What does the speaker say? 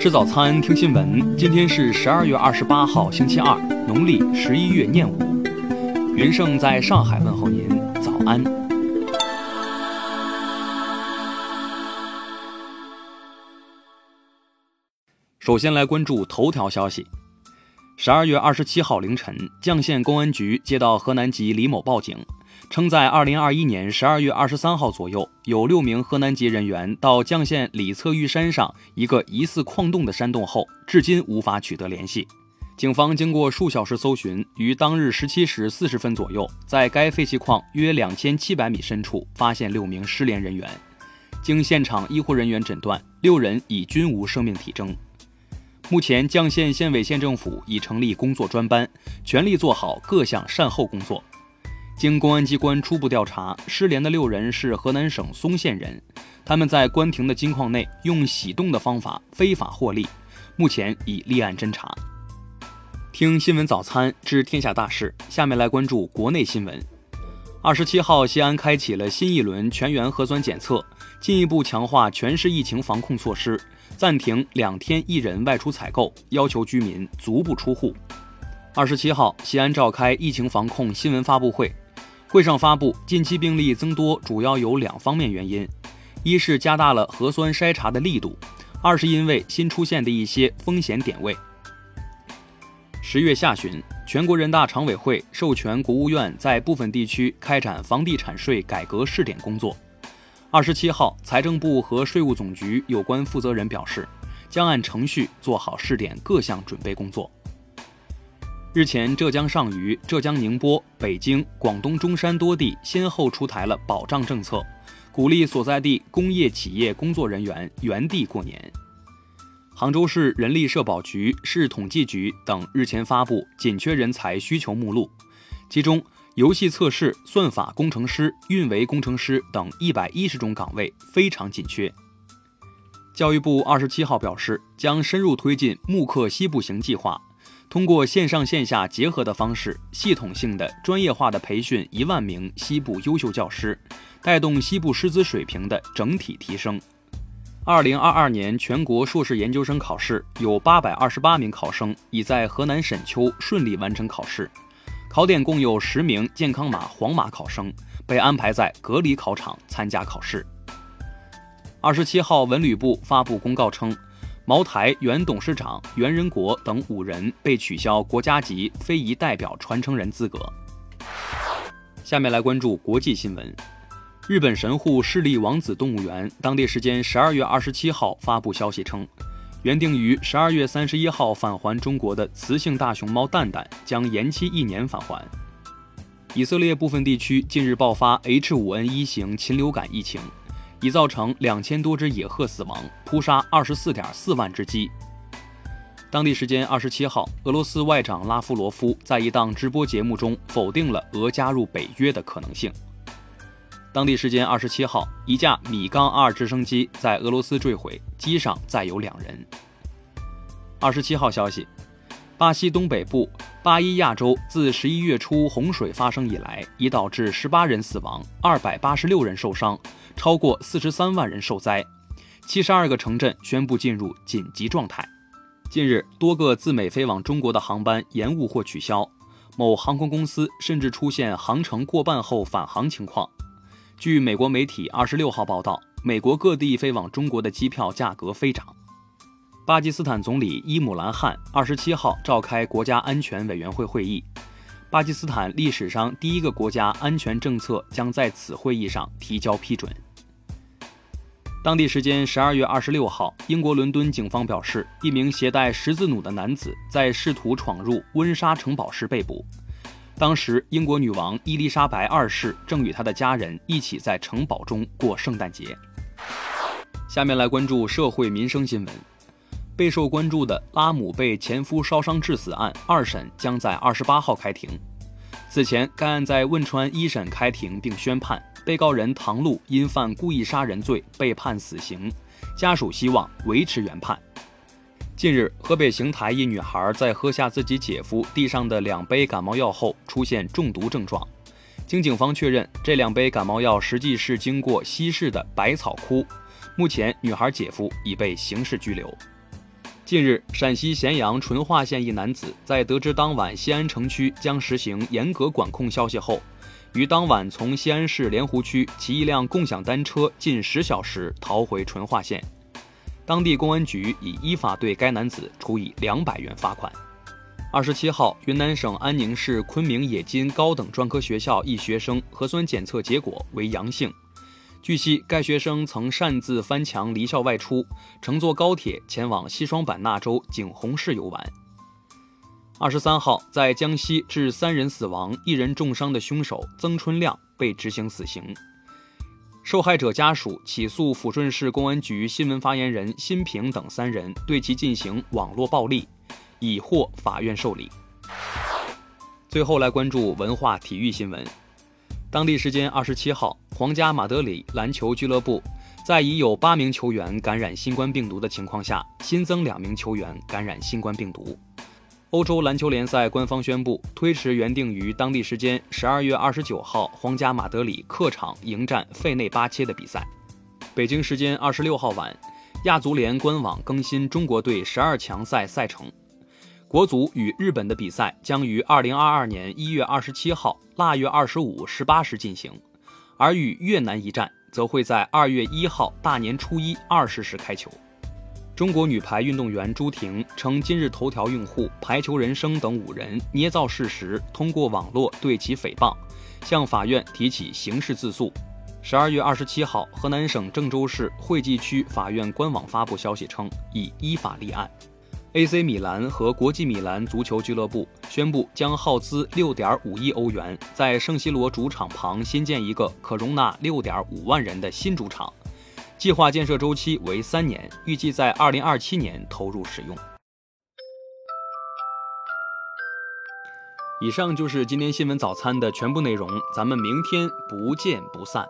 吃早餐，听新闻。今天是十二月二十八号，星期二，农历十一月廿五。云盛在上海问候您，早安。首先来关注头条消息。十二月二十七号凌晨，绛县公安局接到河南籍李某报警。称在二零二一年十二月二十三号左右，有六名河南籍人员到绛县李策峪山上一个疑似矿洞的山洞后，至今无法取得联系。警方经过数小时搜寻，于当日十七时四十分左右，在该废弃矿约两千七百米深处发现六名失联人员。经现场医护人员诊断，六人已均无生命体征。目前，绛县县委县政府已成立工作专班，全力做好各项善后工作。经公安机关初步调查，失联的六人是河南省嵩县人，他们在关停的金矿内用洗洞的方法非法获利，目前已立案侦查。听新闻早餐知天下大事，下面来关注国内新闻。二十七号，西安开启了新一轮全员核酸检测，进一步强化全市疫情防控措施，暂停两天一人外出采购，要求居民足不出户。二十七号，西安召开疫情防控新闻发布会。会上发布，近期病例增多主要有两方面原因：一是加大了核酸筛查的力度；二是因为新出现的一些风险点位。十月下旬，全国人大常委会授权国务院在部分地区开展房地产税改革试点工作。二十七号，财政部和税务总局有关负责人表示，将按程序做好试点各项准备工作。日前，浙江上虞、浙江宁波、北京、广东中山多地先后出台了保障政策，鼓励所在地工业企业工作人员原地过年。杭州市人力社保局、市统计局等日前发布紧缺人才需求目录，其中游戏测试、算法工程师、运维工程师等一百一十种岗位非常紧缺。教育部二十七号表示，将深入推进慕课西部行计划。通过线上线下结合的方式，系统性的、专业化的培训一万名西部优秀教师，带动西部师资水平的整体提升。二零二二年全国硕士研究生考试有八百二十八名考生已在河南沈丘顺利完成考试，考点共有十名健康码黄码考生被安排在隔离考场参加考试。二十七号，文旅部发布公告称。茅台原董事长袁仁国等五人被取消国家级非遗代表传承人资格。下面来关注国际新闻。日本神户市立王子动物园当地时间十二月二十七号发布消息称，原定于十二月三十一号返还中国的雌性大熊猫蛋蛋将延期一年返还。以色列部分地区近日爆发 H5N1 型禽流感疫情。已造成两千多只野鹤死亡，扑杀二十四点四万只鸡。当地时间二十七号，俄罗斯外长拉夫罗夫在一档直播节目中否定了俄加入北约的可能性。当地时间二十七号，一架米杠二直升机在俄罗斯坠毁，机上载有两人。二十七号消息，巴西东北部巴伊亚州自十一月初洪水发生以来，已导致十八人死亡，二百八十六人受伤。超过四十三万人受灾，七十二个城镇宣布进入紧急状态。近日，多个自美飞往中国的航班延误或取消，某航空公司甚至出现航程过半后返航情况。据美国媒体二十六号报道，美国各地飞往中国的机票价格飞涨。巴基斯坦总理伊姆兰汗二十七号召开国家安全委员会会议。巴基斯坦历史上第一个国家安全政策将在此会议上提交批准。当地时间十二月二十六号，英国伦敦警方表示，一名携带十字弩的男子在试图闯入温莎城堡时被捕。当时，英国女王伊丽莎白二世正与她的家人一起在城堡中过圣诞节。下面来关注社会民生新闻。备受关注的拉姆被前夫烧伤致死案二审将在二十八号开庭。此前，该案在汶川一审开庭并宣判。被告人唐璐因犯故意杀人罪被判死刑，家属希望维持原判。近日，河北邢台一女孩在喝下自己姐夫递上的两杯感冒药后出现中毒症状，经警方确认，这两杯感冒药实际是经过稀释的百草枯。目前，女孩姐夫已被刑事拘留。近日，陕西咸阳淳化县一男子在得知当晚西安城区将实行严格管控消息后，于当晚从西安市莲湖区骑一辆共享单车近十小时逃回淳化县，当地公安局已依法对该男子处以两百元罚款。二十七号，云南省安宁市昆明冶金高等专科学校一学生核酸检测结果为阳性。据悉，该学生曾擅自翻墙离校外出，乘坐高铁前往西双版纳州景洪市游玩。二十三号，在江西致三人死亡、一人重伤的凶手曾春亮被执行死刑。受害者家属起诉抚顺市公安局新闻发言人辛平等三人，对其进行网络暴力。已获法院受理。最后来关注文化体育新闻。当地时间二十七号，皇家马德里篮球俱乐部在已有八名球员感染新冠病毒的情况下，新增两名球员感染新冠病毒。欧洲篮球联赛官方宣布推迟原定于当地时间十二月二十九号皇家马德里客场迎战费内巴切的比赛。北京时间二十六号晚，亚足联官网更新中国队十二强赛赛程。国足与日本的比赛将于二零二二年一月二十七号腊月二十五十八时进行，而与越南一战则会在二月一号大年初一二十时开球。中国女排运动员朱婷称，今日头条用户排球人生等五人捏造事实，通过网络对其诽谤，向法院提起刑事自诉。十二月二十七号，河南省郑州市惠济区法院官网发布消息称，已依法立案。AC 米兰和国际米兰足球俱乐部宣布，将耗资6.5亿欧元，在圣西罗主场旁新建一个可容纳6.5万人的新主场，计划建设周期为三年，预计在2027年投入使用。以上就是今天新闻早餐的全部内容，咱们明天不见不散。